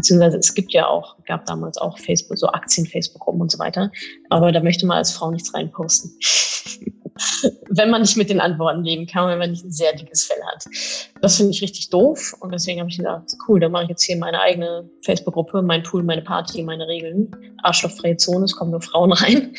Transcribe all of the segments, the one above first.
beziehungsweise es gibt ja auch, gab damals auch Facebook, so Aktien-Facebook-Gruppen und so weiter. Aber da möchte man als Frau nichts reinposten. wenn man nicht mit den Antworten leben kann, wenn man nicht ein sehr dickes Fell hat. Das finde ich richtig doof und deswegen habe ich gedacht, cool, dann mache ich jetzt hier meine eigene Facebook-Gruppe, mein Pool, meine Party, meine Regeln. Arschlochfreie Zone, es kommen nur Frauen rein.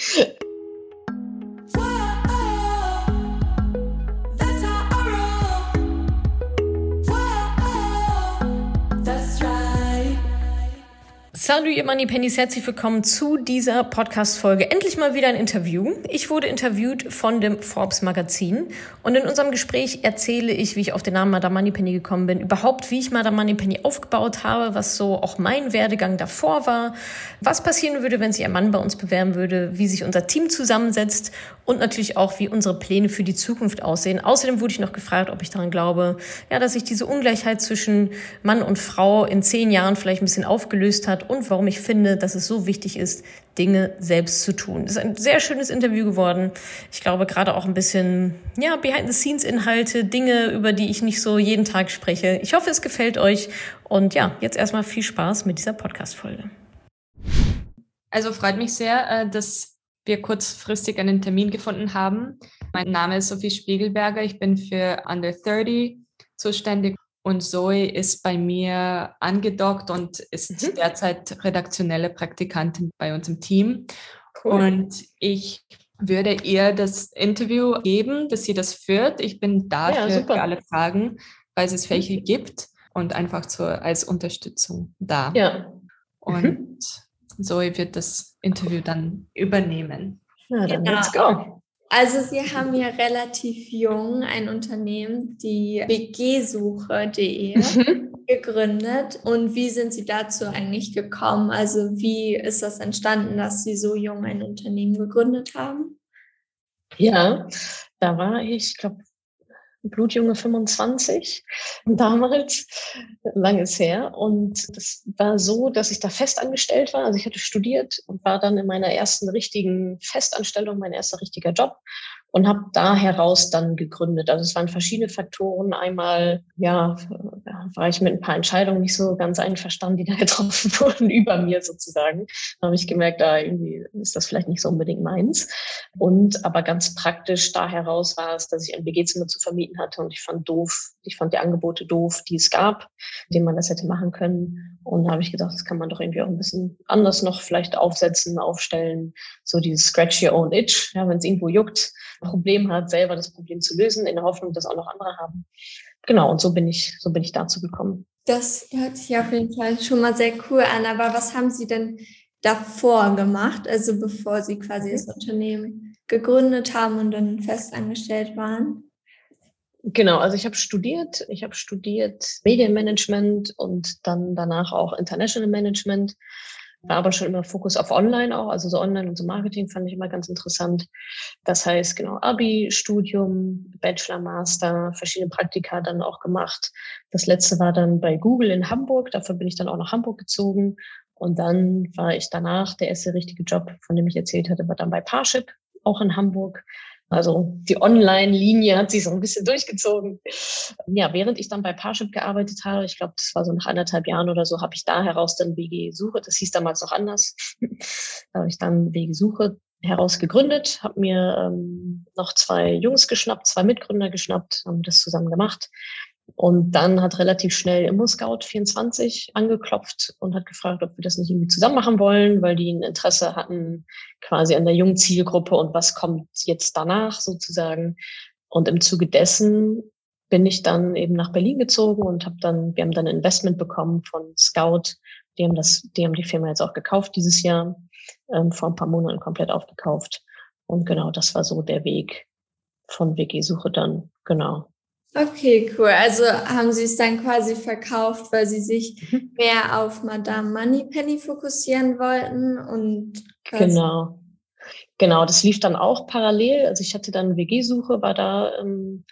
Salut, ihr Money Pennies, herzlich willkommen zu dieser Podcast-Folge. Endlich mal wieder ein Interview. Ich wurde interviewt von dem Forbes Magazin und in unserem Gespräch erzähle ich, wie ich auf den Namen Madame Moneypenny gekommen bin, überhaupt, wie ich Madame Moneypenny aufgebaut habe, was so auch mein Werdegang davor war, was passieren würde, wenn sich ein Mann bei uns bewerben würde, wie sich unser Team zusammensetzt und natürlich auch, wie unsere Pläne für die Zukunft aussehen. Außerdem wurde ich noch gefragt, ob ich daran glaube, ja, dass sich diese Ungleichheit zwischen Mann und Frau in zehn Jahren vielleicht ein bisschen aufgelöst hat und warum ich finde, dass es so wichtig ist, Dinge selbst zu tun. Das ist ein sehr schönes Interview geworden. Ich glaube gerade auch ein bisschen, ja, Behind-the-Scenes-Inhalte, Dinge, über die ich nicht so jeden Tag spreche. Ich hoffe, es gefällt euch. Und ja, jetzt erstmal viel Spaß mit dieser Podcast-Folge. Also freut mich sehr, äh, dass wir kurzfristig einen Termin gefunden haben. Mein Name ist Sophie Spiegelberger. Ich bin für Under 30 zuständig und Zoe ist bei mir angedockt und ist mhm. derzeit redaktionelle Praktikantin bei uns im Team. Cool. Und ich würde ihr das Interview geben, dass sie das führt. Ich bin da ja, für, für, alle Fragen, falls es welche mhm. gibt und einfach so als Unterstützung da. Ja. Und mhm. Zoe wird das Interview dann übernehmen. Ja, dann genau. let's go. Also Sie haben ja relativ jung ein Unternehmen, die wgsuche.de, mhm. gegründet. Und wie sind Sie dazu eigentlich gekommen? Also wie ist das entstanden, dass Sie so jung ein Unternehmen gegründet haben? Ja, da war ich, glaube blutjunge 25 damals, langes her. Und das war so, dass ich da festangestellt war. Also ich hatte studiert und war dann in meiner ersten richtigen Festanstellung, mein erster richtiger Job und habe da heraus dann gegründet. Also es waren verschiedene Faktoren. Einmal, ja, war ich mit ein paar Entscheidungen nicht so ganz einverstanden, die da getroffen wurden über mir sozusagen. Da habe ich gemerkt, da irgendwie ist das vielleicht nicht so unbedingt meins. Und aber ganz praktisch da heraus war es, dass ich ein WG-Zimmer zu vermieten hatte und ich fand doof, ich fand die Angebote doof, die es gab, denen man das hätte machen können. Und da habe ich gedacht, das kann man doch irgendwie auch ein bisschen anders noch vielleicht aufsetzen, aufstellen. So dieses Scratch Your Own Itch, ja, wenn es irgendwo juckt Problem hat, selber das Problem zu lösen, in der Hoffnung, dass auch noch andere haben. Genau, und so bin ich, so bin ich dazu gekommen. Das hört sich auf jeden Fall schon mal sehr cool an. Aber was haben Sie denn davor gemacht, also bevor Sie quasi das Unternehmen gegründet haben und dann festangestellt waren? Genau, also ich habe studiert, ich habe studiert Medienmanagement und dann danach auch International Management war aber schon immer Fokus auf Online auch, also so Online und so Marketing fand ich immer ganz interessant. Das heißt, genau, Abi, Studium, Bachelor, Master, verschiedene Praktika dann auch gemacht. Das letzte war dann bei Google in Hamburg, dafür bin ich dann auch nach Hamburg gezogen. Und dann war ich danach, der erste richtige Job, von dem ich erzählt hatte, war dann bei Parship, auch in Hamburg. Also die Online-Linie hat sich so ein bisschen durchgezogen. Ja, während ich dann bei Parship gearbeitet habe, ich glaube, das war so nach anderthalb Jahren oder so, habe ich da heraus dann WG Suche, das hieß damals noch anders, da habe ich dann WG Suche heraus gegründet, habe mir ähm, noch zwei Jungs geschnappt, zwei Mitgründer geschnappt, haben das zusammen gemacht und dann hat relativ schnell ImmoScout24 angeklopft und hat gefragt, ob wir das nicht irgendwie zusammen machen wollen, weil die ein Interesse hatten quasi an der jungen Zielgruppe und was kommt jetzt danach sozusagen. Und im Zuge dessen bin ich dann eben nach Berlin gezogen und habe dann, wir haben dann ein Investment bekommen von Scout. Die haben das, die haben die Firma jetzt auch gekauft dieses Jahr, ähm, vor ein paar Monaten komplett aufgekauft. Und genau, das war so der Weg von WG-Suche dann, genau. Okay, cool. Also haben Sie es dann quasi verkauft, weil Sie sich mhm. mehr auf Madame Moneypenny fokussieren wollten und genau. Genau, das lief dann auch parallel. Also ich hatte dann WG-Suche, war da ähm,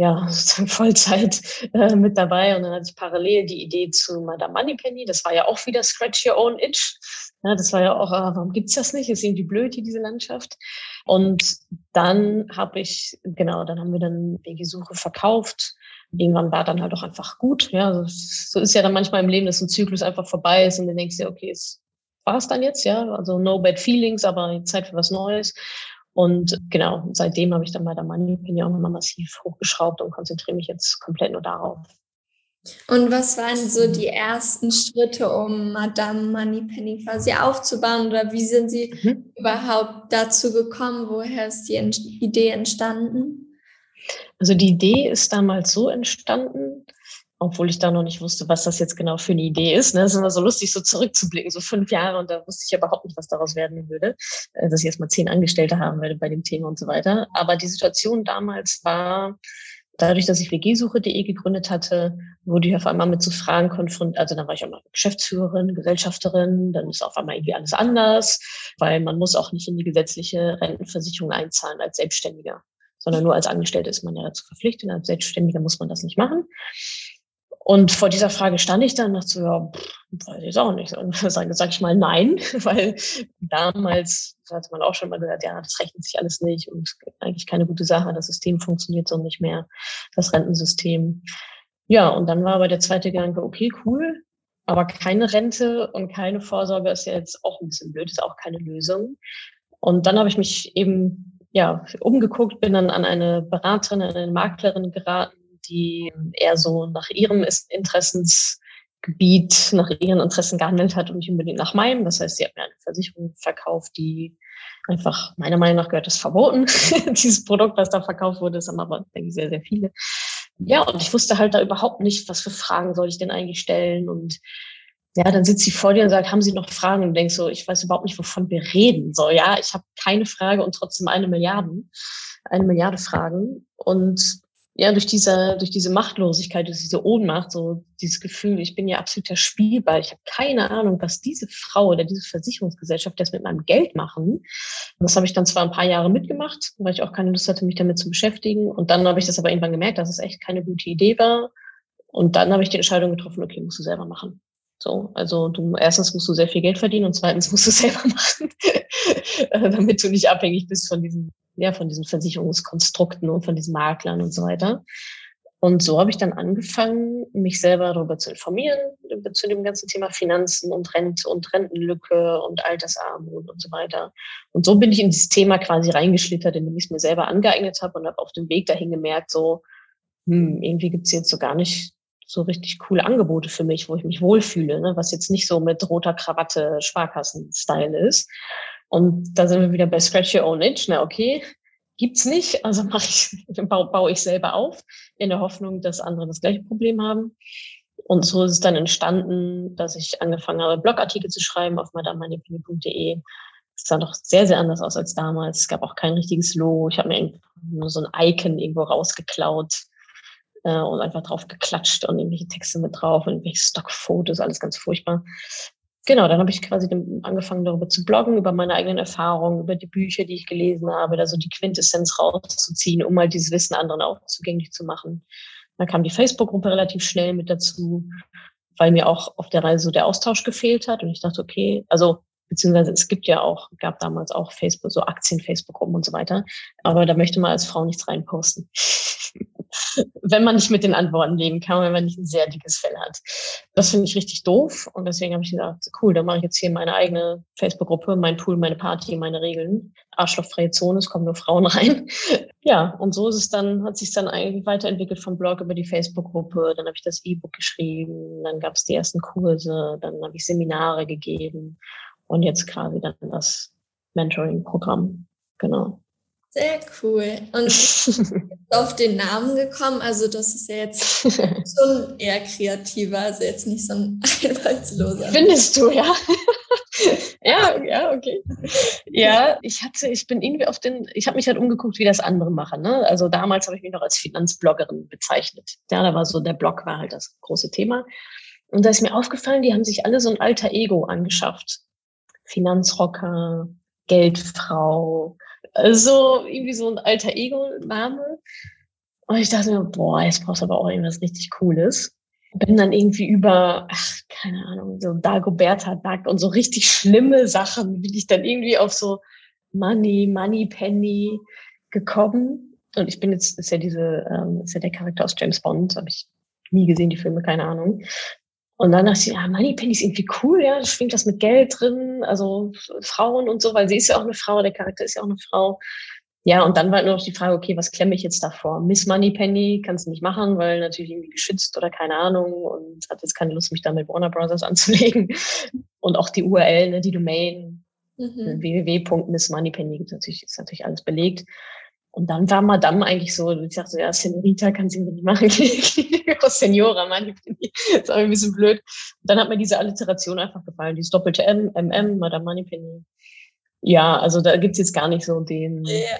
ja sozusagen Vollzeit äh, mit dabei und dann hatte ich parallel die Idee zu Madame Moneypenny. Das war ja auch wieder Scratch Your Own Itch. Ja, das war ja auch, äh, warum gibt's das nicht? Ist irgendwie blöd hier, diese Landschaft. Und dann habe ich, genau, dann haben wir dann die Suche verkauft irgendwann war dann halt auch einfach gut. Ja, also so ist ja dann manchmal im Leben, dass ein Zyklus einfach vorbei ist und du denkst dir, okay, es war es dann jetzt, ja, also no bad feelings, aber Zeit für was Neues. Und genau, seitdem habe ich dann bei der Moneypenny auch nochmal massiv hochgeschraubt und konzentriere mich jetzt komplett nur darauf. Und was waren so die ersten Schritte, um Madame Moneypenny quasi aufzubauen? Oder wie sind Sie mhm. überhaupt dazu gekommen? Woher ist die Idee entstanden? Also die Idee ist damals so entstanden, obwohl ich da noch nicht wusste, was das jetzt genau für eine Idee ist. Ne? Es ist immer so lustig, so zurückzublicken, so fünf Jahre und da wusste ich überhaupt nicht, was daraus werden würde, äh, dass ich erst mal zehn Angestellte haben werde bei dem Thema und so weiter. Aber die Situation damals war, dadurch, dass ich wgsuche.de gegründet hatte, wurde ich auf einmal mit so Fragen konfrontiert. Also dann war ich auch mal Geschäftsführerin, Gesellschafterin, dann ist auf einmal irgendwie alles anders, weil man muss auch nicht in die gesetzliche Rentenversicherung einzahlen als Selbstständiger, sondern nur als Angestellte ist man ja dazu verpflichtet. Als Selbstständiger muss man das nicht machen. Und vor dieser Frage stand ich dann dachte so, ja, pff, weiß ich auch nicht. Und sage sag ich mal nein, weil damals hatte man auch schon mal gehört, ja, das rechnet sich alles nicht und eigentlich keine gute Sache. Das System funktioniert so nicht mehr, das Rentensystem. Ja, und dann war aber der zweite Gedanke, okay, cool, aber keine Rente und keine Vorsorge ist ja jetzt auch ein bisschen blöd, ist auch keine Lösung. Und dann habe ich mich eben ja umgeguckt, bin dann an eine Beraterin, an eine Maklerin geraten, die eher so nach ihrem Interessensgebiet, nach ihren Interessen gehandelt hat und nicht unbedingt nach meinem. Das heißt, sie hat mir eine Versicherung verkauft, die einfach, meiner Meinung nach gehört das verboten. Dieses Produkt, was da verkauft wurde, ist aber, denke ich, sehr, sehr viele. Ja, und ich wusste halt da überhaupt nicht, was für Fragen soll ich denn eigentlich stellen und ja, dann sitzt sie vor dir und sagt, haben Sie noch Fragen? Und denkst so, ich weiß überhaupt nicht, wovon wir reden. So, ja, ich habe keine Frage und trotzdem eine Milliarde, eine Milliarde Fragen. Und ja, durch diese, durch diese Machtlosigkeit, durch diese Ohnmacht, so dieses Gefühl, ich bin ja absoluter Spielball. Ich habe keine Ahnung, was diese Frau oder diese Versicherungsgesellschaft das mit meinem Geld machen. Das habe ich dann zwar ein paar Jahre mitgemacht, weil ich auch keine Lust hatte, mich damit zu beschäftigen. Und dann habe ich das aber irgendwann gemerkt, dass es echt keine gute Idee war. Und dann habe ich die Entscheidung getroffen, okay, musst du selber machen. So, also du erstens musst du sehr viel Geld verdienen und zweitens musst du selber machen, damit du nicht abhängig bist von diesen ja, von diesen Versicherungskonstrukten und von diesen Maklern und so weiter. Und so habe ich dann angefangen, mich selber darüber zu informieren, zu dem ganzen Thema Finanzen und Rente und Rentenlücke und Altersarmut und so weiter. Und so bin ich in dieses Thema quasi reingeschlittert, indem ich es mir selber angeeignet habe und habe auf dem Weg dahin gemerkt, so, hm, irgendwie gibt's jetzt so gar nicht so richtig coole Angebote für mich, wo ich mich wohlfühle, ne? was jetzt nicht so mit roter Krawatte Sparkassen-Style ist. Und da sind wir wieder bei Scratch Your Own Itch. Na, okay, gibt's nicht, also mache ich, baue, ich selber auf, in der Hoffnung, dass andere das gleiche Problem haben. Und so ist es dann entstanden, dass ich angefangen habe, Blogartikel zu schreiben auf madamemanipini.de. Das sah doch sehr, sehr anders aus als damals. Es gab auch kein richtiges Logo. Ich habe mir nur so ein Icon irgendwo rausgeklaut äh, und einfach drauf geklatscht und irgendwelche Texte mit drauf und irgendwelche Stockfotos, alles ganz furchtbar genau, dann habe ich quasi angefangen, darüber zu bloggen, über meine eigenen Erfahrungen, über die Bücher, die ich gelesen habe, da so die Quintessenz rauszuziehen, um mal dieses Wissen anderen auch zugänglich zu machen. Dann kam die Facebook-Gruppe relativ schnell mit dazu, weil mir auch auf der Reise so der Austausch gefehlt hat. Und ich dachte, okay, also beziehungsweise es gibt ja auch, gab damals auch Facebook, so Aktien-Facebook-Gruppen und so weiter. Aber da möchte man als Frau nichts reinposten. wenn man nicht mit den Antworten leben kann, wenn man nicht ein sehr dickes Fell hat. Das finde ich richtig doof und deswegen habe ich gesagt, cool, dann mache ich jetzt hier meine eigene Facebook-Gruppe, mein Pool, meine Party, meine Regeln. Arschlochfreie Zone, es kommen nur Frauen rein. ja, und so ist es dann, hat sich dann eigentlich weiterentwickelt vom Blog über die Facebook-Gruppe. Dann habe ich das E-Book geschrieben, dann gab es die ersten Kurse, dann habe ich Seminare gegeben und jetzt quasi dann das Mentoring-Programm. Genau. Sehr cool. Und auf den Namen gekommen, also das ist ja jetzt schon eher kreativer, also jetzt nicht so ein einfallsloser. Findest du, ja? ja, ja, okay. Ja, ich hatte, ich bin irgendwie auf den, ich habe mich halt umgeguckt, wie das andere machen. Ne? Also damals habe ich mich noch als Finanzbloggerin bezeichnet. Ja, da war so, der Blog war halt das große Thema. Und da ist mir aufgefallen, die haben sich alle so ein alter Ego angeschafft. Finanzrocker, Geldfrau, so irgendwie so ein alter Ego-Name. Und ich dachte mir, boah, jetzt brauchst du aber auch irgendwas richtig Cooles. Bin dann irgendwie über, ach, keine Ahnung, so Dagoberta Duck und so richtig schlimme Sachen bin ich dann irgendwie auf so Money, Money Penny gekommen. Und ich bin jetzt, ist ja diese, ähm, ist ja der Charakter aus James Bond, habe ich nie gesehen, die Filme, keine Ahnung. Und dann dachte ich, ja, Moneypenny ist irgendwie cool, ja, schwingt das mit Geld drin, also Frauen und so, weil sie ist ja auch eine Frau, der Charakter ist ja auch eine Frau. Ja, und dann war nur noch die Frage, okay, was klemme ich jetzt davor? Miss Moneypenny kannst du nicht machen, weil natürlich irgendwie geschützt oder keine Ahnung und hat jetzt keine Lust, mich da mit Warner Brothers anzulegen. Und auch die URL, ne, die Domain, mhm. www.missmoneypenny ist natürlich, ist natürlich alles belegt. Und dann war Madame eigentlich so, ich dachte so, ja, Senorita kann sie mir nicht machen. Senora, meine ich, ist auch ein bisschen blöd. Und dann hat mir diese Alliteration einfach gefallen, dieses doppelte M, MM, Madame Moneypenny. Ja, also da gibt's jetzt gar nicht so den yeah.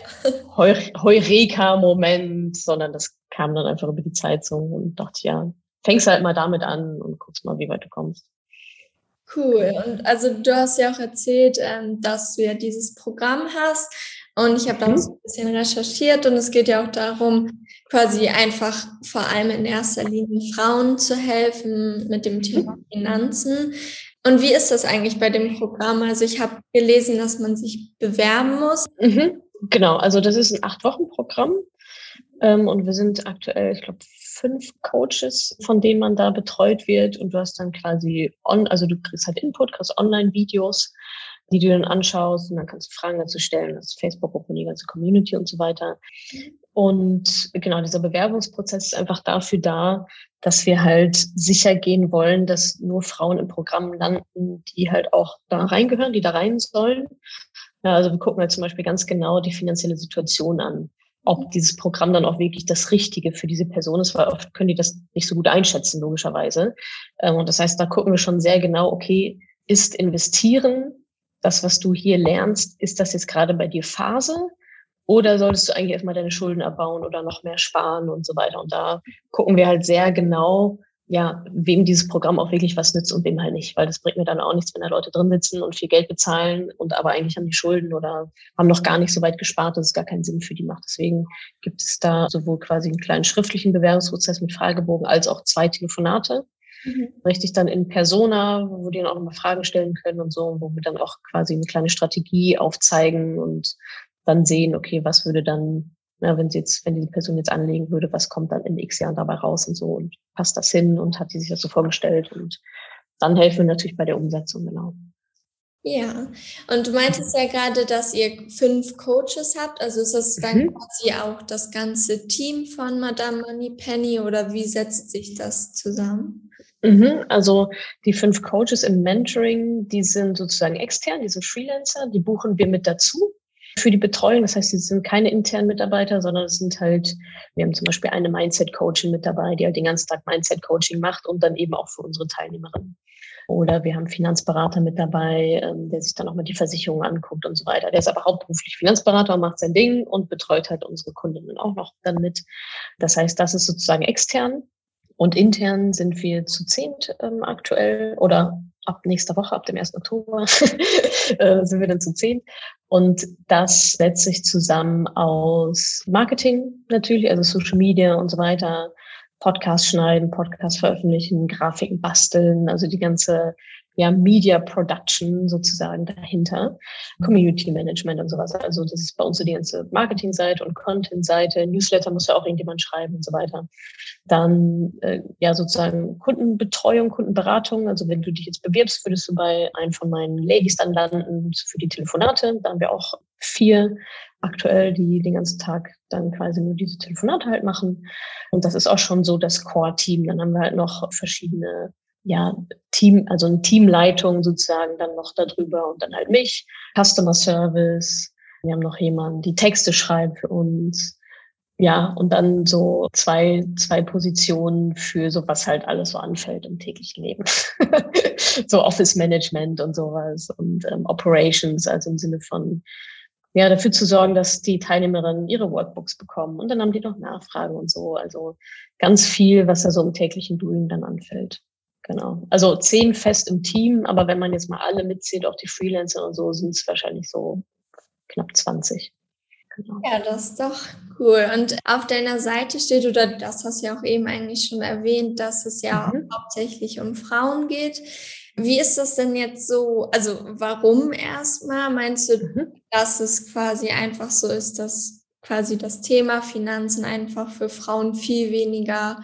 Heureka-Moment, sondern das kam dann einfach über die Zeitung und dachte, ja, fängst halt mal damit an und guckst mal, wie weit du kommst. Cool. Und also du hast ja auch erzählt, ähm, dass du ja dieses Programm hast. Und ich habe da mhm. so ein bisschen recherchiert und es geht ja auch darum, quasi einfach vor allem in erster Linie Frauen zu helfen mit dem Thema mhm. Finanzen. Und wie ist das eigentlich bei dem Programm? Also ich habe gelesen, dass man sich bewerben muss. Mhm. Genau, also das ist ein Acht-Wochen-Programm. Ähm, und wir sind aktuell, ich glaube, fünf Coaches, von denen man da betreut wird. Und du hast dann quasi on, also du kriegst halt Input, kriegst Online-Videos, die du dann anschaust und dann kannst du Fragen dazu stellen, das Facebook-Gruppe, die ganze Community und so weiter. Und genau, dieser Bewerbungsprozess ist einfach dafür da, dass wir halt sicher gehen wollen, dass nur Frauen im Programm landen, die halt auch da reingehören, die da rein sollen. Ja, also wir gucken halt zum Beispiel ganz genau die finanzielle Situation an, ob dieses Programm dann auch wirklich das Richtige für diese Person ist, weil oft können die das nicht so gut einschätzen, logischerweise. Ähm, und das heißt, da gucken wir schon sehr genau, okay, ist investieren das, was du hier lernst, ist das jetzt gerade bei dir Phase? Oder solltest du eigentlich erstmal deine Schulden abbauen oder noch mehr sparen und so weiter? Und da gucken wir halt sehr genau, ja, wem dieses Programm auch wirklich was nützt und wem halt nicht. Weil das bringt mir dann auch nichts, wenn da Leute drin sitzen und viel Geld bezahlen und aber eigentlich haben die Schulden oder haben noch gar nicht so weit gespart, dass es gar keinen Sinn für die macht. Deswegen gibt es da sowohl quasi einen kleinen schriftlichen Bewerbungsprozess mit Fragebogen als auch zwei Telefonate. Mhm. Richtig dann in Persona, wo die dann auch nochmal Fragen stellen können und so, wo wir dann auch quasi eine kleine Strategie aufzeigen und dann sehen, okay, was würde dann, na, wenn sie jetzt, wenn die Person jetzt anlegen würde, was kommt dann in x Jahren dabei raus und so und passt das hin und hat die sich das so vorgestellt und dann helfen wir natürlich bei der Umsetzung, genau. Ja, und du meintest ja gerade, dass ihr fünf Coaches habt. Also ist das dann mhm. quasi auch das ganze Team von Madame Money Penny oder wie setzt sich das zusammen? Mhm, also die fünf Coaches im Mentoring, die sind sozusagen extern, die sind Freelancer, die buchen wir mit dazu für die Betreuung. Das heißt, sie sind keine internen Mitarbeiter, sondern es sind halt, wir haben zum Beispiel eine Mindset-Coachin mit dabei, die halt den ganzen Tag Mindset-Coaching macht und dann eben auch für unsere Teilnehmerinnen. Oder wir haben Finanzberater mit dabei, ähm, der sich dann auch mal die Versicherungen anguckt und so weiter. Der ist aber hauptberuflich Finanzberater, macht sein Ding und betreut halt unsere Kundinnen auch noch dann mit. Das heißt, das ist sozusagen extern. Und intern sind wir zu zehnt ähm, aktuell oder ab nächster Woche, ab dem 1. Oktober, äh, sind wir dann zu zehn. Und das setzt sich zusammen aus Marketing natürlich, also Social Media und so weiter, Podcast schneiden, Podcast veröffentlichen, Grafiken basteln, also die ganze ja, Media Production sozusagen dahinter, Community Management und sowas. Also das ist bei uns so die ganze Marketing-Seite und Content-Seite, Newsletter muss ja auch irgendjemand schreiben und so weiter. Dann äh, ja sozusagen Kundenbetreuung, Kundenberatung. Also wenn du dich jetzt bewirbst, würdest du bei einem von meinen Ladies dann landen für die Telefonate. Da haben wir auch vier aktuell, die den ganzen Tag dann quasi nur diese Telefonate halt machen. Und das ist auch schon so das Core-Team. Dann haben wir halt noch verschiedene ja, Team, also eine Teamleitung sozusagen dann noch darüber und dann halt mich, Customer Service. Wir haben noch jemanden, die Texte schreibt für uns. Ja, und dann so zwei, zwei Positionen für so, was halt alles so anfällt im täglichen Leben. so Office Management und sowas und ähm, Operations, also im Sinne von, ja, dafür zu sorgen, dass die Teilnehmerinnen ihre Workbooks bekommen. Und dann haben die noch Nachfragen und so. Also ganz viel, was da so im täglichen Doing dann anfällt. Genau. Also zehn fest im Team, aber wenn man jetzt mal alle mitzählt, auch die Freelancer und so, sind es wahrscheinlich so knapp 20. Genau. Ja, das ist doch cool. Und auf deiner Seite steht, oder das hast du ja auch eben eigentlich schon erwähnt, dass es ja mhm. hauptsächlich um Frauen geht. Wie ist das denn jetzt so? Also, warum erstmal? Meinst du, mhm. dass es quasi einfach so ist, dass quasi das Thema Finanzen einfach für Frauen viel weniger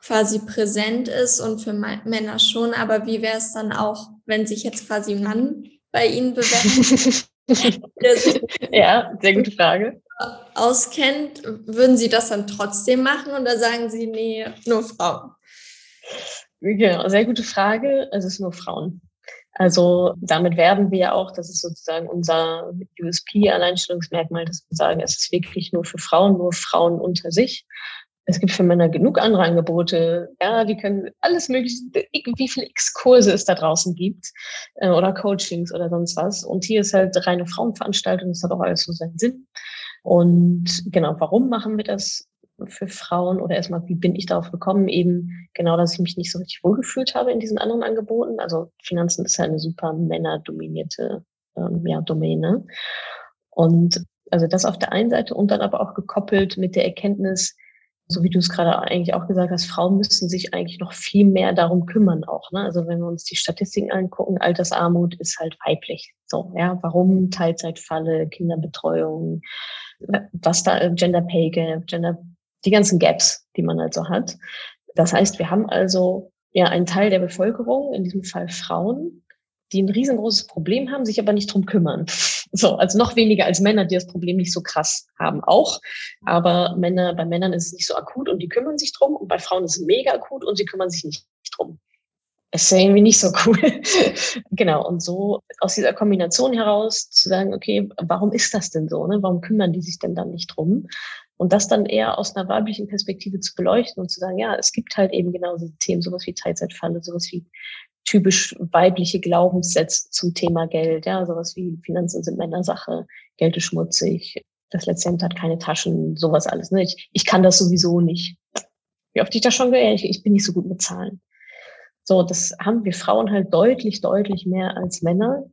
quasi präsent ist und für Männer schon. Aber wie wäre es dann auch, wenn sich jetzt quasi ein Mann bei Ihnen bewerben? ja, sehr gute Frage. Auskennt, würden Sie das dann trotzdem machen oder sagen Sie, nee, nur Frauen? Genau, sehr gute Frage. Es ist nur Frauen. Also damit werben wir ja auch, das ist sozusagen unser USP-Alleinstellungsmerkmal, dass wir sagen, es ist wirklich nur für Frauen, nur Frauen unter sich. Es gibt für Männer genug andere Angebote. Ja, die können alles mögliche, wie viele X-Kurse es da draußen gibt äh, oder Coachings oder sonst was. Und hier ist halt reine Frauenveranstaltung, das hat auch alles so seinen Sinn. Und genau, warum machen wir das für Frauen oder erstmal, wie bin ich darauf gekommen? Eben genau, dass ich mich nicht so richtig wohlgefühlt habe in diesen anderen Angeboten. Also Finanzen ist ja eine super männerdominierte ähm, ja, Domäne. Und also das auf der einen Seite und dann aber auch gekoppelt mit der Erkenntnis, so wie du es gerade eigentlich auch gesagt hast, Frauen müssen sich eigentlich noch viel mehr darum kümmern auch. Ne? Also wenn wir uns die Statistiken angucken, Altersarmut ist halt weiblich. So, ja, warum Teilzeitfalle, Kinderbetreuung, was da Gender Pay Gap, Gender, die ganzen Gaps, die man also hat. Das heißt, wir haben also ja einen Teil der Bevölkerung, in diesem Fall Frauen, die ein riesengroßes Problem haben, sich aber nicht drum kümmern. So, also noch weniger als Männer, die das Problem nicht so krass haben, auch. Aber Männer, bei Männern ist es nicht so akut und die kümmern sich drum. Und bei Frauen ist es mega akut und sie kümmern sich nicht drum. ist ja irgendwie nicht so cool. genau. Und so aus dieser Kombination heraus zu sagen, okay, warum ist das denn so? Ne? Warum kümmern die sich denn dann nicht drum? Und das dann eher aus einer weiblichen Perspektive zu beleuchten und zu sagen, ja, es gibt halt eben genau diese Themen, sowas wie Teilzeitfalle, sowas wie typisch weibliche Glaubenssätze zum Thema Geld. Ja, sowas wie Finanzen sind Männersache, Geld ist schmutzig, das letzte hat keine Taschen, sowas alles. Ne? Ich, ich kann das sowieso nicht. Wie oft ich das schon gehört, ich, ich bin nicht so gut mit Zahlen. So, das haben wir Frauen halt deutlich, deutlich mehr als Männer.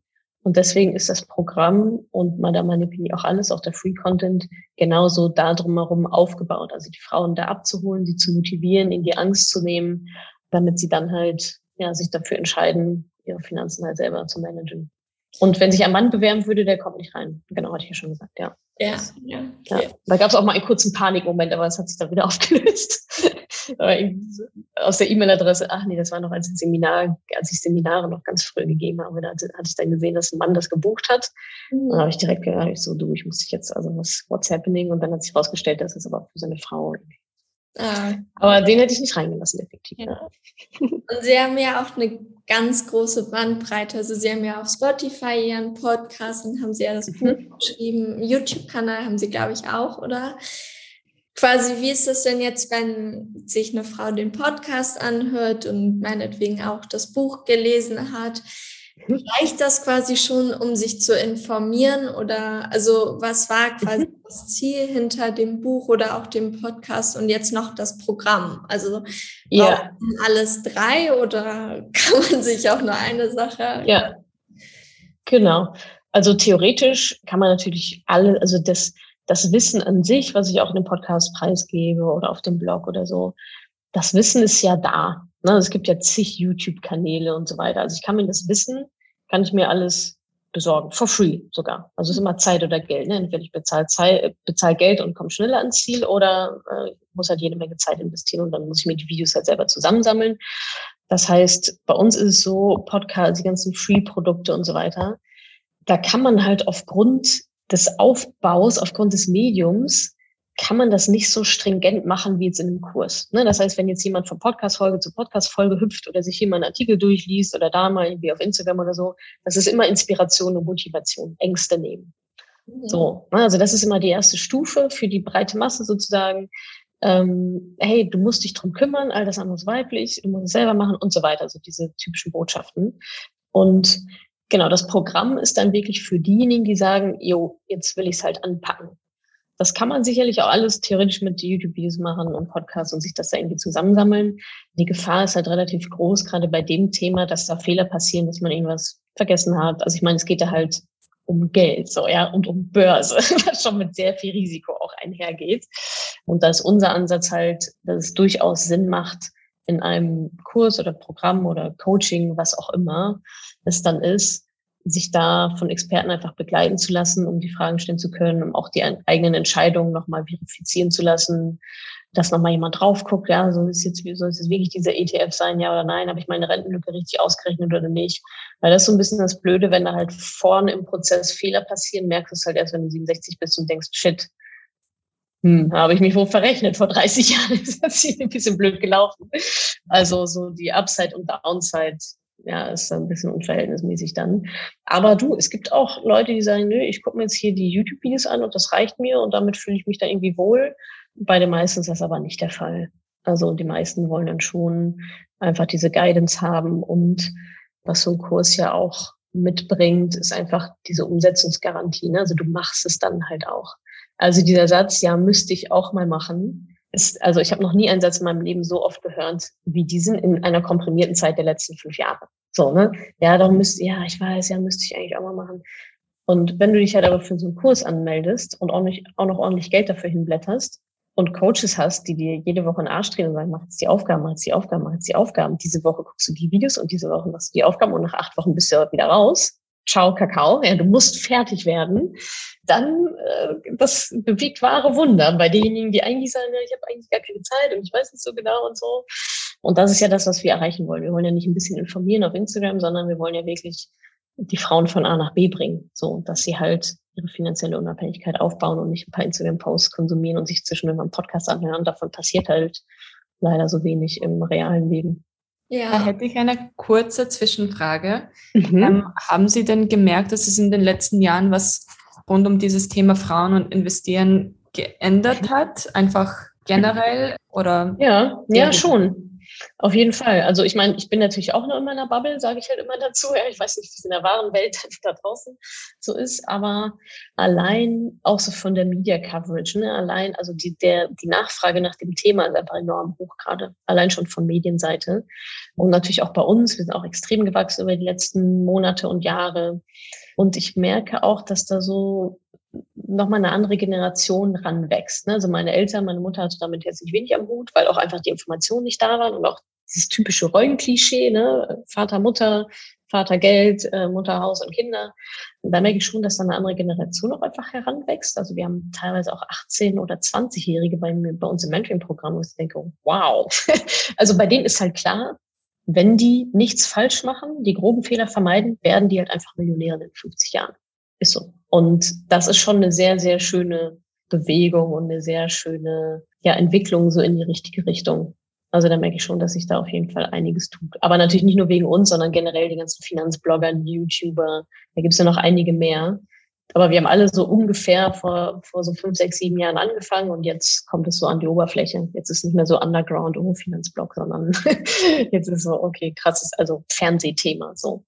Und deswegen ist das Programm und Madame Manipini auch alles, auch der Free Content, genauso da drumherum aufgebaut. Also die Frauen da abzuholen, sie zu motivieren, in die Angst zu nehmen, damit sie dann halt ja, sich dafür entscheiden, ihre Finanzen halt selber zu managen. Und wenn sich ein Mann bewerben würde, der kommt nicht rein. Genau, hatte ich ja schon gesagt, ja. Ja, ja. ja. Da gab es auch mal einen kurzen Panikmoment, aber es hat sich dann wieder aufgelöst. aus der E-Mail-Adresse, ach nee, das war noch als Seminar, als ich Seminare noch ganz früh gegeben habe, da hatte, hatte ich dann gesehen, dass ein Mann das gebucht hat. Mhm. Dann habe ich direkt gedacht, ich so, du, ich muss dich jetzt, also was, what's happening? Und dann hat sich herausgestellt, dass es aber für seine Frau Ah. Aber den hätte ich nicht reingelassen, effektiv. Ja. Und Sie haben ja auch eine ganz große Bandbreite. Also Sie haben ja auf Spotify Ihren Podcast und haben Sie ja das mhm. Buch geschrieben. YouTube-Kanal haben Sie, glaube ich, auch, oder? Quasi, wie ist das denn jetzt, wenn sich eine Frau den Podcast anhört und meinetwegen auch das Buch gelesen hat? Reicht das quasi schon, um sich zu informieren? Oder also was war quasi mhm. das Ziel hinter dem Buch oder auch dem Podcast und jetzt noch das Programm? Also ja. alles drei oder kann man sich auch nur eine Sache? Ja, genau. Also theoretisch kann man natürlich alle, also das, das Wissen an sich, was ich auch in dem Podcast preisgebe oder auf dem Blog oder so, das Wissen ist ja da. Ne? Es gibt ja zig YouTube-Kanäle und so weiter. Also ich kann mir das Wissen kann ich mir alles besorgen, for free sogar. Also es ist immer Zeit oder Geld. Ne? Entweder ich bezahle Zeit, bezahl Geld und komme schneller ans Ziel oder äh, muss halt jede Menge Zeit investieren und dann muss ich mir die Videos halt selber zusammensammeln. Das heißt, bei uns ist es so, Podcast, die ganzen Free-Produkte und so weiter, da kann man halt aufgrund des Aufbaus, aufgrund des Mediums kann man das nicht so stringent machen wie jetzt in einem Kurs. Ne? Das heißt, wenn jetzt jemand von Podcast-Folge zu Podcast-Folge hüpft oder sich jemand einen Artikel durchliest oder da mal irgendwie auf Instagram oder so, das ist immer Inspiration und Motivation, Ängste nehmen. Mhm. So, ne? also das ist immer die erste Stufe für die breite Masse sozusagen. Ähm, hey, du musst dich drum kümmern, all das andere ist weiblich, du musst es selber machen und so weiter, also diese typischen Botschaften. Und genau, das Programm ist dann wirklich für diejenigen, die sagen, jo, jetzt will ich es halt anpacken. Das kann man sicherlich auch alles theoretisch mit YouTube-Videos machen und Podcasts und sich das da irgendwie zusammensammeln. Die Gefahr ist halt relativ groß, gerade bei dem Thema, dass da Fehler passieren, dass man irgendwas vergessen hat. Also ich meine, es geht da halt um Geld, so, ja, und um Börse, was schon mit sehr viel Risiko auch einhergeht. Und da ist unser Ansatz halt, dass es durchaus Sinn macht, in einem Kurs oder Programm oder Coaching, was auch immer es dann ist, sich da von Experten einfach begleiten zu lassen, um die Fragen stellen zu können, um auch die eigenen Entscheidungen nochmal verifizieren zu lassen, dass nochmal jemand drauf guckt, ja, so ist jetzt, soll es jetzt wirklich dieser ETF sein, ja oder nein, habe ich meine Rentenlücke richtig ausgerechnet oder nicht? Weil das ist so ein bisschen das Blöde, wenn da halt vorne im Prozess Fehler passieren, merkst du es halt erst, wenn du 67 bist und denkst, shit, hm, habe ich mich wohl verrechnet. Vor 30 Jahren ist das hier ein bisschen blöd gelaufen. Also so die Upside und Downside, ja, ist ein bisschen unverhältnismäßig dann. Aber du, es gibt auch Leute, die sagen, nö, ich gucke mir jetzt hier die YouTube-Videos an und das reicht mir und damit fühle ich mich da irgendwie wohl. Bei den meisten ist das aber nicht der Fall. Also die meisten wollen dann schon einfach diese Guidance haben und was so ein Kurs ja auch mitbringt, ist einfach diese Umsetzungsgarantie. Ne? Also du machst es dann halt auch. Also dieser Satz, ja, müsste ich auch mal machen, ist, also ich habe noch nie einen Satz in meinem Leben so oft gehört wie diesen in einer komprimierten Zeit der letzten fünf Jahre. So, ne? Ja, darum müsste, ja, ich weiß, ja, müsste ich eigentlich auch mal machen. Und wenn du dich halt aber für so einen Kurs anmeldest und auch, nicht, auch noch ordentlich Geld dafür hinblätterst und Coaches hast, die dir jede Woche einen Arsch drehen und sagen, mach jetzt die Aufgaben, mach jetzt die Aufgaben, mach jetzt die Aufgaben. Diese Woche guckst du die Videos und diese Woche machst du die Aufgaben und nach acht Wochen bist du wieder raus. Ciao, Kakao. Ja, du musst fertig werden. Dann, äh, das bewegt wahre Wunder bei denjenigen, die eigentlich sagen, ja, ich habe eigentlich gar keine Zeit und ich weiß nicht so genau und so. Und das ist ja das, was wir erreichen wollen. Wir wollen ja nicht ein bisschen informieren auf Instagram, sondern wir wollen ja wirklich die Frauen von A nach B bringen, so dass sie halt ihre finanzielle Unabhängigkeit aufbauen und nicht ein paar Instagram-Posts konsumieren und sich zwischendurch mal einen Podcast anhören. Davon passiert halt leider so wenig im realen Leben. Ja. Da hätte ich eine kurze Zwischenfrage. Mhm. Ähm, haben Sie denn gemerkt, dass es in den letzten Jahren was rund um dieses Thema Frauen und Investieren geändert hat? Einfach generell oder? Ja, ja, schon. Auf jeden Fall. Also ich meine, ich bin natürlich auch noch in meiner Bubble, sage ich halt immer dazu. Ja, ich weiß nicht, wie es in der wahren Welt da draußen so ist, aber allein auch so von der Media Coverage, ne, allein, also die, der, die Nachfrage nach dem Thema ist einfach enorm hoch gerade, allein schon von Medienseite. Und natürlich auch bei uns, wir sind auch extrem gewachsen über die letzten Monate und Jahre. Und ich merke auch, dass da so nochmal eine andere Generation ranwächst. Ne? Also meine Eltern, meine Mutter hatte damit jetzt nicht wenig am Hut, weil auch einfach die Informationen nicht da waren und auch dieses typische Rollenklischee, ne? Vater, Mutter, Vater Geld, äh, Mutter Haus und Kinder. Und da merke ich schon, dass da eine andere Generation auch einfach heranwächst. Also wir haben teilweise auch 18- oder 20-Jährige bei, bei uns im Mentoring-Programm, wo ich denke, wow. also bei denen ist halt klar, wenn die nichts falsch machen, die groben Fehler vermeiden, werden die halt einfach Millionäre in 50 Jahren. Ist so. Und das ist schon eine sehr, sehr schöne Bewegung und eine sehr schöne ja, Entwicklung so in die richtige Richtung. Also da merke ich schon, dass sich da auf jeden Fall einiges tut. Aber natürlich nicht nur wegen uns, sondern generell die ganzen Finanzblogger, YouTuber. Da gibt es ja noch einige mehr. Aber wir haben alle so ungefähr vor, vor so fünf, sechs, sieben Jahren angefangen und jetzt kommt es so an die Oberfläche. Jetzt ist nicht mehr so Underground, oh, Finanzblog, sondern jetzt ist so, okay, krasses, also Fernsehthema, so.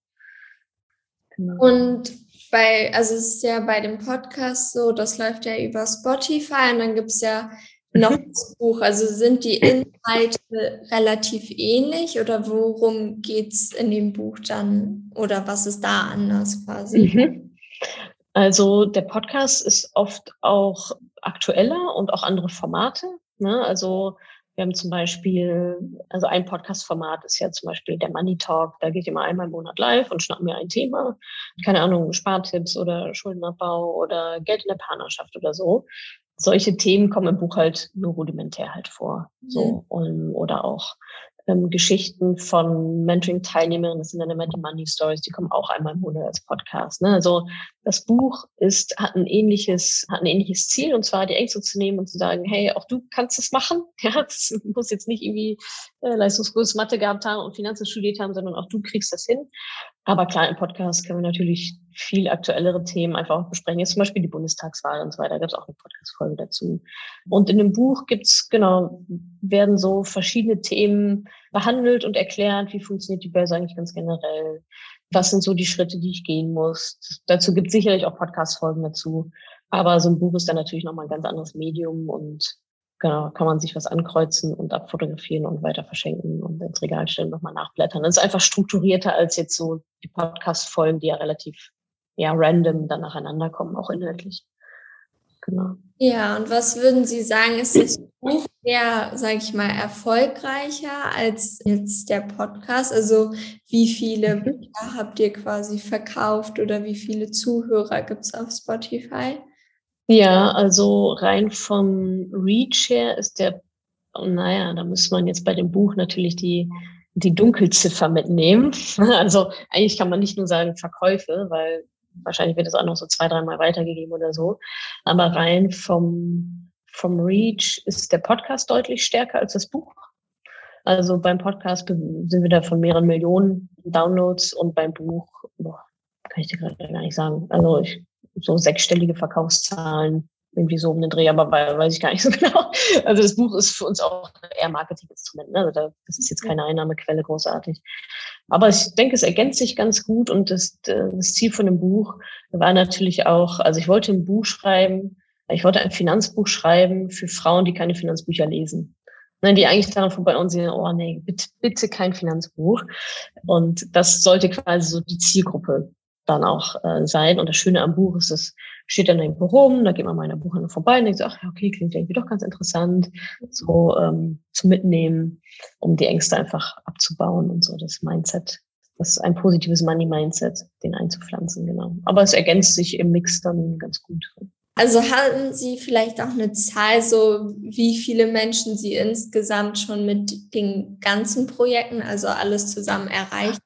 Genau. Und bei, also es ist ja bei dem Podcast so, das läuft ja über Spotify und dann gibt es ja noch mhm. das Buch. Also sind die Inhalte relativ ähnlich oder worum geht es in dem Buch dann oder was ist da anders quasi? Mhm. Also der Podcast ist oft auch aktueller und auch andere Formate. Ne? Also wir haben zum Beispiel, also ein Podcast-Format ist ja zum Beispiel der Money Talk. Da geht immer einmal im Monat live und schnappen mir ein Thema. Keine Ahnung, Spartipps oder Schuldenabbau oder Geld in der Partnerschaft oder so. Solche Themen kommen im Buch halt nur rudimentär halt vor. So, mhm. oder auch ähm, Geschichten von Mentoring-Teilnehmerinnen, das sind dann immer die Money Stories, die kommen auch einmal im Monat als Podcast. Ne? Also das Buch ist, hat ein ähnliches, hat ein ähnliches Ziel, und zwar die Ängste zu nehmen und zu sagen, hey, auch du kannst es machen. Ja, das muss jetzt nicht irgendwie äh, Leistungskurs Mathe gehabt haben und Finanzen studiert haben, sondern auch du kriegst das hin. Aber klar, im Podcast können wir natürlich viel aktuellere Themen einfach auch besprechen. Jetzt zum Beispiel die Bundestagswahl und so weiter. Da gibt es auch eine Podcast-Folge dazu. Und in dem Buch gibt's genau, werden so verschiedene Themen behandelt und erklärt, wie funktioniert die Börse eigentlich ganz generell. Was sind so die Schritte, die ich gehen muss? Dazu gibt es sicherlich auch Podcast-Folgen dazu. Aber so ein Buch ist dann natürlich nochmal ein ganz anderes Medium und genau, kann man sich was ankreuzen und abfotografieren und weiter verschenken und ins Regal stellen, nochmal nachblättern. Das ist einfach strukturierter als jetzt so die Podcast-Folgen, die ja relativ ja, random dann nacheinander kommen, auch inhaltlich. genau. Ja, und was würden Sie sagen, ist das Buch eher, sage ich mal, erfolgreicher als jetzt der Podcast? Also wie viele mhm. Bücher habt ihr quasi verkauft oder wie viele Zuhörer gibt es auf Spotify? Ja, also rein vom Reach her ist der, naja, da muss man jetzt bei dem Buch natürlich die, die Dunkelziffer mitnehmen. Also eigentlich kann man nicht nur sagen Verkäufe, weil wahrscheinlich wird es auch noch so zwei, dreimal weitergegeben oder so. Aber rein vom, vom Reach ist der Podcast deutlich stärker als das Buch. Also beim Podcast sind wir da von mehreren Millionen Downloads und beim Buch, boah, kann ich dir gerade gar nicht sagen. Also ich, so sechsstellige Verkaufszahlen, irgendwie so um den Dreh, aber weiß ich gar nicht so genau. Also das Buch ist für uns auch eher Marketinginstrument. Ne? Also das ist jetzt keine Einnahmequelle großartig. Aber ich denke, es ergänzt sich ganz gut und das, das Ziel von dem Buch war natürlich auch, also ich wollte ein Buch schreiben, ich wollte ein Finanzbuch schreiben für Frauen, die keine Finanzbücher lesen. Nein, die eigentlich daran vorbei und sehen, oh nee, bitte, bitte kein Finanzbuch. Und das sollte quasi so die Zielgruppe dann auch äh, sein. Und das Schöne am Buch ist, es steht dann irgendwo rum, da geht man mal in der Buchhandlung vorbei und denkt so, ach ja, okay, klingt irgendwie doch ganz interessant, so ähm, zu mitnehmen, um die Ängste einfach abzubauen und so das Mindset. Das ist ein positives Money-Mindset, den einzupflanzen, genau. Aber es ergänzt sich im Mix dann ganz gut. Also haben Sie vielleicht auch eine Zahl, so wie viele Menschen Sie insgesamt schon mit den ganzen Projekten, also alles zusammen erreicht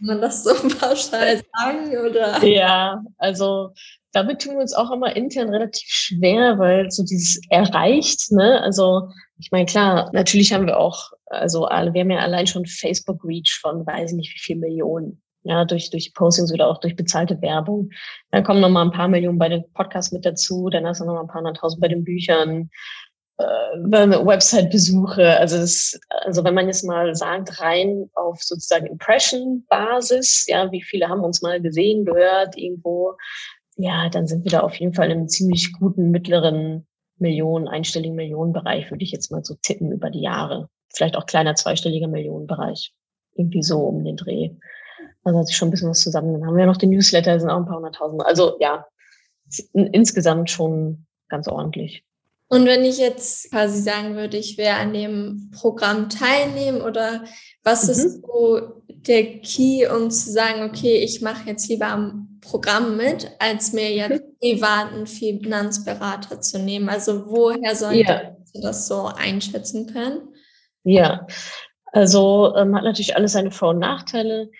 kann man das so pauschal sagen? Oder? Ja, also damit tun wir uns auch immer intern relativ schwer, weil so dieses erreicht, ne? Also ich meine, klar, natürlich haben wir auch, also wir haben ja allein schon Facebook Reach von weiß ich nicht wie viel Millionen. Ja, durch, durch Postings oder auch durch bezahlte Werbung. Dann kommen noch mal ein paar Millionen bei den Podcasts mit dazu, dann hast du noch mal ein paar hunderttausend bei den Büchern Website-Besuche. Also, das, also wenn man jetzt mal sagt, rein auf sozusagen Impression-Basis, ja, wie viele haben uns mal gesehen, gehört irgendwo, ja, dann sind wir da auf jeden Fall in einem ziemlich guten mittleren Millionen, einstelligen Millionenbereich, würde ich jetzt mal so tippen über die Jahre. Vielleicht auch kleiner zweistelliger Millionenbereich. Irgendwie so um den Dreh. Also hat sich schon ein bisschen was zusammen. Dann haben wir noch den Newsletter, sind auch ein paar hunderttausend. Also ja, insgesamt schon ganz ordentlich. Und wenn ich jetzt quasi sagen würde, ich wäre an dem Programm teilnehmen oder was mhm. ist so der Key, um zu sagen, okay, ich mache jetzt lieber am Programm mit, als mir jetzt mhm. privaten Finanzberater zu nehmen? Also woher soll ja. ich das so einschätzen können? Ja, also ähm, hat natürlich alles seine Vor- und Nachteile.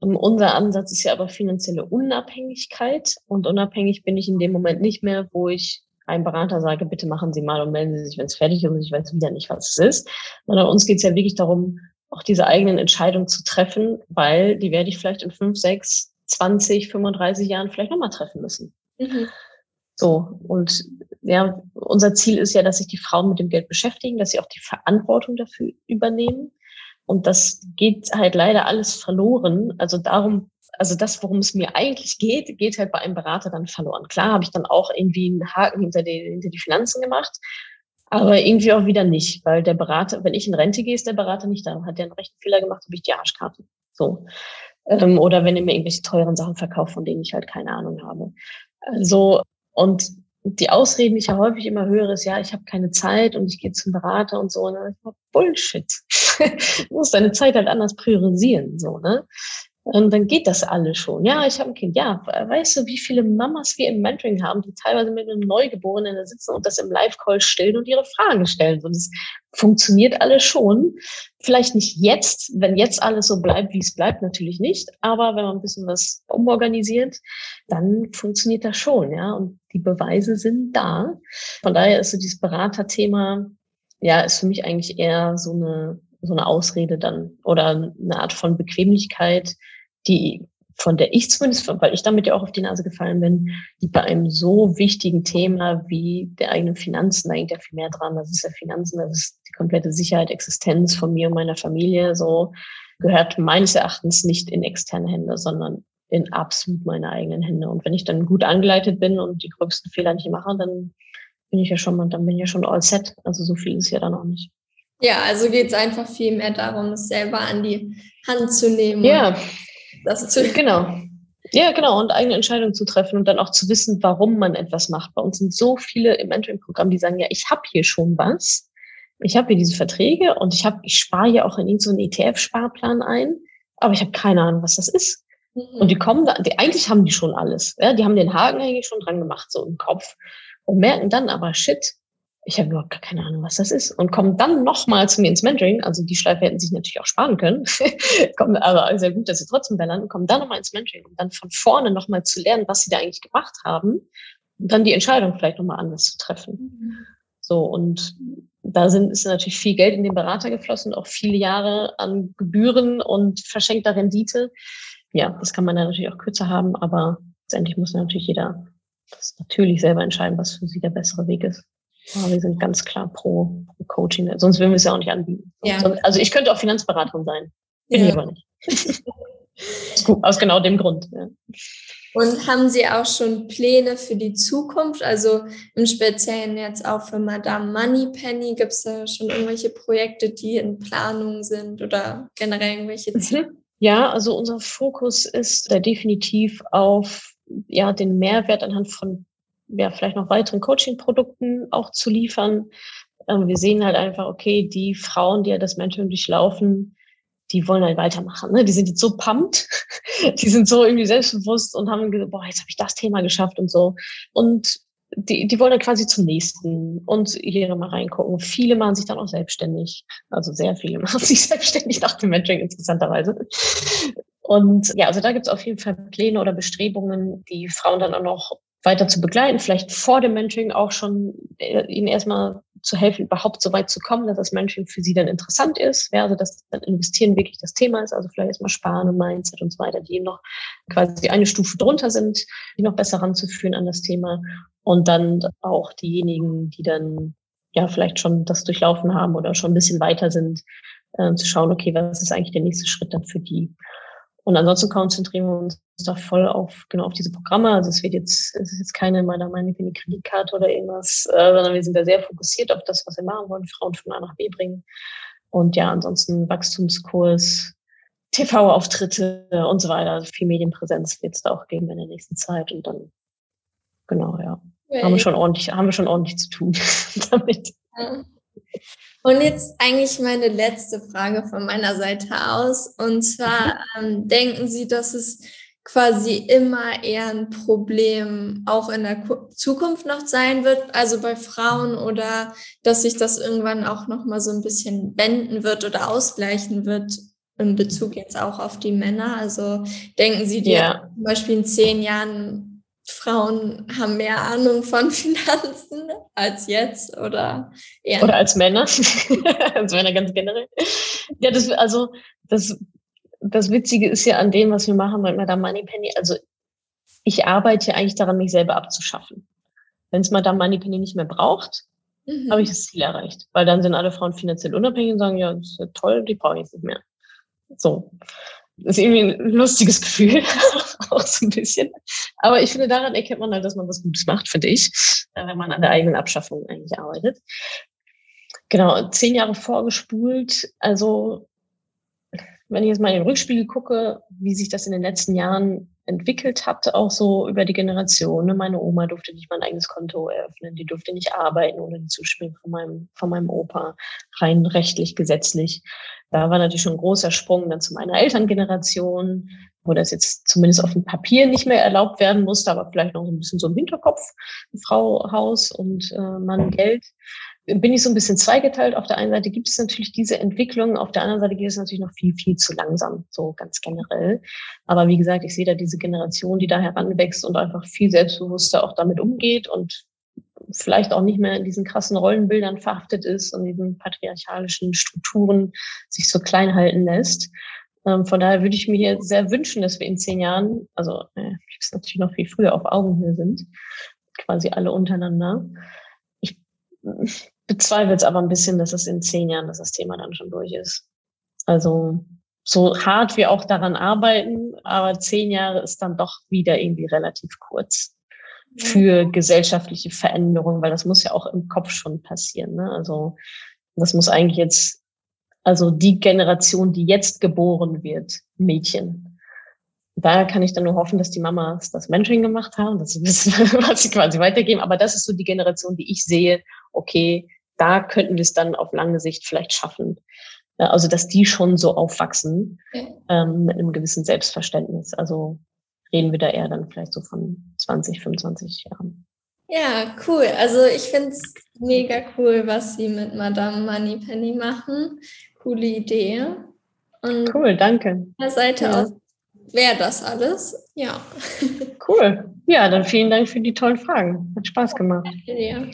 Um, unser Ansatz ist ja aber finanzielle Unabhängigkeit und unabhängig bin ich in dem Moment nicht mehr, wo ich einem Berater sage, bitte machen Sie mal und melden Sie sich, wenn es fertig ist und ich weiß wieder nicht, was es ist. Sondern uns geht es ja wirklich darum, auch diese eigenen Entscheidungen zu treffen, weil die werde ich vielleicht in fünf, sechs, 20, 35 Jahren vielleicht nochmal treffen müssen. Mhm. So, und ja, unser Ziel ist ja, dass sich die Frauen mit dem Geld beschäftigen, dass sie auch die Verantwortung dafür übernehmen. Und das geht halt leider alles verloren. Also darum also das, worum es mir eigentlich geht, geht halt bei einem Berater dann verloren. Klar habe ich dann auch irgendwie einen Haken hinter die, hinter die Finanzen gemacht, aber irgendwie auch wieder nicht, weil der Berater, wenn ich in Rente gehe, ist der Berater nicht da. Hat der einen rechten Fehler gemacht, habe ich die Arschkarte. So. Ähm, oder wenn er mir irgendwelche teuren Sachen verkauft, von denen ich halt keine Ahnung habe. Also, und die Ausreden, die ich ja häufig immer höre, ist, ja, ich habe keine Zeit und ich gehe zum Berater und so. Und dann Bullshit. du musst deine Zeit halt anders priorisieren. So, ne? Und dann geht das alles schon. Ja, ich habe ein Kind. Ja, weißt du, wie viele Mamas wir im Mentoring haben, die teilweise mit einem Neugeborenen sitzen und das im Live-Call stellen und ihre Fragen stellen. Und es funktioniert alles schon. Vielleicht nicht jetzt, wenn jetzt alles so bleibt, wie es bleibt, natürlich nicht. Aber wenn man ein bisschen was umorganisiert, dann funktioniert das schon, ja. Und die Beweise sind da. Von daher ist so dieses Beraterthema, ja, ist für mich eigentlich eher so eine so eine Ausrede dann oder eine Art von Bequemlichkeit, die von der ich zumindest, weil ich damit ja auch auf die Nase gefallen bin, die bei einem so wichtigen Thema wie der eigenen Finanzen, da hängt ja viel mehr dran. Das ist ja Finanzen, das ist die komplette Sicherheit, Existenz von mir und meiner Familie, so gehört meines Erachtens nicht in externe Hände, sondern in absolut meine eigenen Hände. Und wenn ich dann gut angeleitet bin und die gröbsten Fehler nicht mache, dann bin ich ja schon, dann bin ich ja schon all set. Also so viel ist ja dann auch nicht. Ja, also geht es einfach viel mehr darum, es selber an die Hand zu nehmen. Ja, das zu genau. Ja, genau, und eigene Entscheidungen zu treffen und dann auch zu wissen, warum man etwas macht. Bei uns sind so viele im Mentoring-Programm, die sagen, ja, ich habe hier schon was. Ich habe hier diese Verträge und ich habe, ich spare hier auch in so einen ETF-Sparplan ein, aber ich habe keine Ahnung, was das ist. Mhm. Und die kommen da, die, eigentlich haben die schon alles. Ja, die haben den Haken eigentlich schon dran gemacht, so im Kopf. Und merken dann aber, shit, ich habe überhaupt gar keine Ahnung, was das ist. Und kommen dann nochmal zu mir ins Mentoring. Also die Schleife hätten sich natürlich auch sparen können. kommen, aber sehr gut, dass sie trotzdem da landen. Kommen dann nochmal ins Mentoring, um dann von vorne nochmal zu lernen, was sie da eigentlich gemacht haben. Und dann die Entscheidung vielleicht nochmal anders zu treffen. Mhm. So, und da sind, ist natürlich viel Geld in den Berater geflossen, auch viele Jahre an Gebühren und verschenkter Rendite. Ja, das kann man dann natürlich auch kürzer haben, aber letztendlich muss natürlich jeder das natürlich selber entscheiden, was für sie der bessere Weg ist. Aber wir sind ganz klar pro, pro Coaching, sonst würden wir es ja auch nicht anbieten. Ja. Also ich könnte auch Finanzberaterin sein, bin ja. ich aber nicht. Aus genau dem Grund. Ja. Und haben Sie auch schon Pläne für die Zukunft? Also im Speziellen jetzt auch für Madame Moneypenny. Gibt es da schon irgendwelche Projekte, die in Planung sind oder generell irgendwelche mhm. Ziele? Ja, also unser Fokus ist da definitiv auf ja, den Mehrwert anhand von ja, vielleicht noch weiteren Coaching-Produkten auch zu liefern. Ähm, wir sehen halt einfach, okay, die Frauen, die ja das Mentoring durchlaufen, die wollen halt weitermachen. Ne? Die sind jetzt so pumped, die sind so irgendwie selbstbewusst und haben gesagt, boah, jetzt habe ich das Thema geschafft und so. Und die, die wollen dann quasi zum nächsten und hier mal reingucken. Viele machen sich dann auch selbstständig. Also sehr viele machen sich selbstständig nach dem Mentoring, interessanterweise. Und ja, also da gibt es auf jeden Fall Pläne oder Bestrebungen, die Frauen dann auch noch weiter zu begleiten, vielleicht vor dem Mentoring auch schon äh, ihnen erstmal zu helfen, überhaupt so weit zu kommen, dass das Mentoring für sie dann interessant ist. Ja, also dass dann investieren wirklich das Thema ist, also vielleicht erstmal sparen und Mindset und so weiter, die noch quasi eine Stufe drunter sind, die noch besser ranzuführen an das Thema. Und dann auch diejenigen, die dann ja vielleicht schon das durchlaufen haben oder schon ein bisschen weiter sind, äh, zu schauen, okay, was ist eigentlich der nächste Schritt dann für die? Und ansonsten konzentrieren wir uns da voll auf, genau auf diese Programme. Also es wird jetzt, es ist jetzt keine meiner Meinung nach Kreditkarte oder irgendwas, äh, sondern wir sind da sehr fokussiert auf das, was wir machen wollen, Frauen von A nach B bringen. Und ja, ansonsten Wachstumskurs, TV-Auftritte und so weiter. Also viel Medienpräsenz wird es da auch geben in der nächsten Zeit. Und dann, genau, ja. ja haben wir schon ordentlich, haben wir schon ordentlich zu tun damit. Ja. Und jetzt eigentlich meine letzte Frage von meiner Seite aus. Und zwar ähm, denken Sie, dass es quasi immer eher ein Problem auch in der Zukunft noch sein wird, also bei Frauen oder dass sich das irgendwann auch noch mal so ein bisschen wenden wird oder ausgleichen wird in Bezug jetzt auch auf die Männer. Also denken Sie, die ja. zum Beispiel in zehn Jahren Frauen haben mehr Ahnung von Finanzen als jetzt oder eher. Oder als Männer. als Männer ganz generell. Ja, das, also, das, das Witzige ist ja an dem, was wir machen bei Madame Moneypenny. Also, ich arbeite ja eigentlich daran, mich selber abzuschaffen. Wenn es Madame Moneypenny nicht mehr braucht, mhm. habe ich das Ziel erreicht. Weil dann sind alle Frauen finanziell unabhängig und sagen, ja, das ist ja toll, die brauche ich jetzt nicht mehr. So. Das ist irgendwie ein lustiges Gefühl, auch so ein bisschen. Aber ich finde, daran erkennt man halt, dass man was Gutes macht, finde ich, äh, wenn man an der eigenen Abschaffung eigentlich arbeitet. Genau, zehn Jahre vorgespult. Also, wenn ich jetzt mal in den Rückspiegel gucke, wie sich das in den letzten Jahren entwickelt hat, auch so über die Generation. Ne? Meine Oma durfte nicht mein eigenes Konto eröffnen, die durfte nicht arbeiten ohne die Zustimmung von meinem, von meinem Opa, rein rechtlich, gesetzlich. Da war natürlich schon ein großer Sprung dann zu meiner Elterngeneration, wo das jetzt zumindest auf dem Papier nicht mehr erlaubt werden musste, aber vielleicht noch ein bisschen so im Hinterkopf, Frau Haus und äh, Mann Geld. Bin ich so ein bisschen zweigeteilt. Auf der einen Seite gibt es natürlich diese Entwicklung, auf der anderen Seite geht es natürlich noch viel, viel zu langsam, so ganz generell. Aber wie gesagt, ich sehe da diese Generation, die da heranwächst und einfach viel selbstbewusster auch damit umgeht und vielleicht auch nicht mehr in diesen krassen Rollenbildern verhaftet ist und diesen patriarchalischen Strukturen sich so klein halten lässt. Ähm, von daher würde ich mir sehr wünschen, dass wir in zehn Jahren, also äh, ist natürlich noch viel früher auf Augenhöhe sind, quasi alle untereinander. Ich bezweifle jetzt aber ein bisschen, dass es in zehn Jahren, dass das Thema dann schon durch ist. Also so hart wir auch daran arbeiten, aber zehn Jahre ist dann doch wieder irgendwie relativ kurz für gesellschaftliche Veränderungen, weil das muss ja auch im Kopf schon passieren. Ne? Also das muss eigentlich jetzt, also die Generation, die jetzt geboren wird, Mädchen, da kann ich dann nur hoffen, dass die Mamas das Mentoring gemacht haben, dass sie wissen, was sie quasi weitergeben. Aber das ist so die Generation, die ich sehe, okay, da könnten wir es dann auf lange Sicht vielleicht schaffen. Also, dass die schon so aufwachsen ähm, mit einem gewissen Selbstverständnis. Also reden wir da eher dann vielleicht so von 20, 25 Jahren. Ja, cool. Also ich finde es mega cool, was Sie mit Madame Moneypenny machen. Coole Idee. Und cool, danke. Der Seite ja. aus wäre das alles. Ja. Cool. Ja, dann vielen Dank für die tollen Fragen. Hat Spaß gemacht. Dir.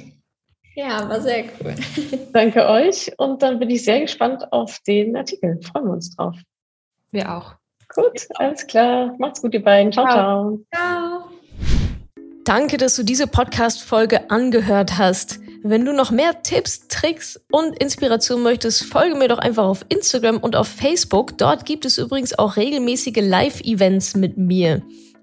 Ja, war sehr cool. Danke euch und dann bin ich sehr gespannt auf den Artikel. Freuen wir uns drauf. Wir auch. Gut, alles klar. Macht's gut, ihr beiden. Ciao, ciao. Ciao. Danke, dass du diese Podcast-Folge angehört hast. Wenn du noch mehr Tipps, Tricks und Inspiration möchtest, folge mir doch einfach auf Instagram und auf Facebook. Dort gibt es übrigens auch regelmäßige Live-Events mit mir.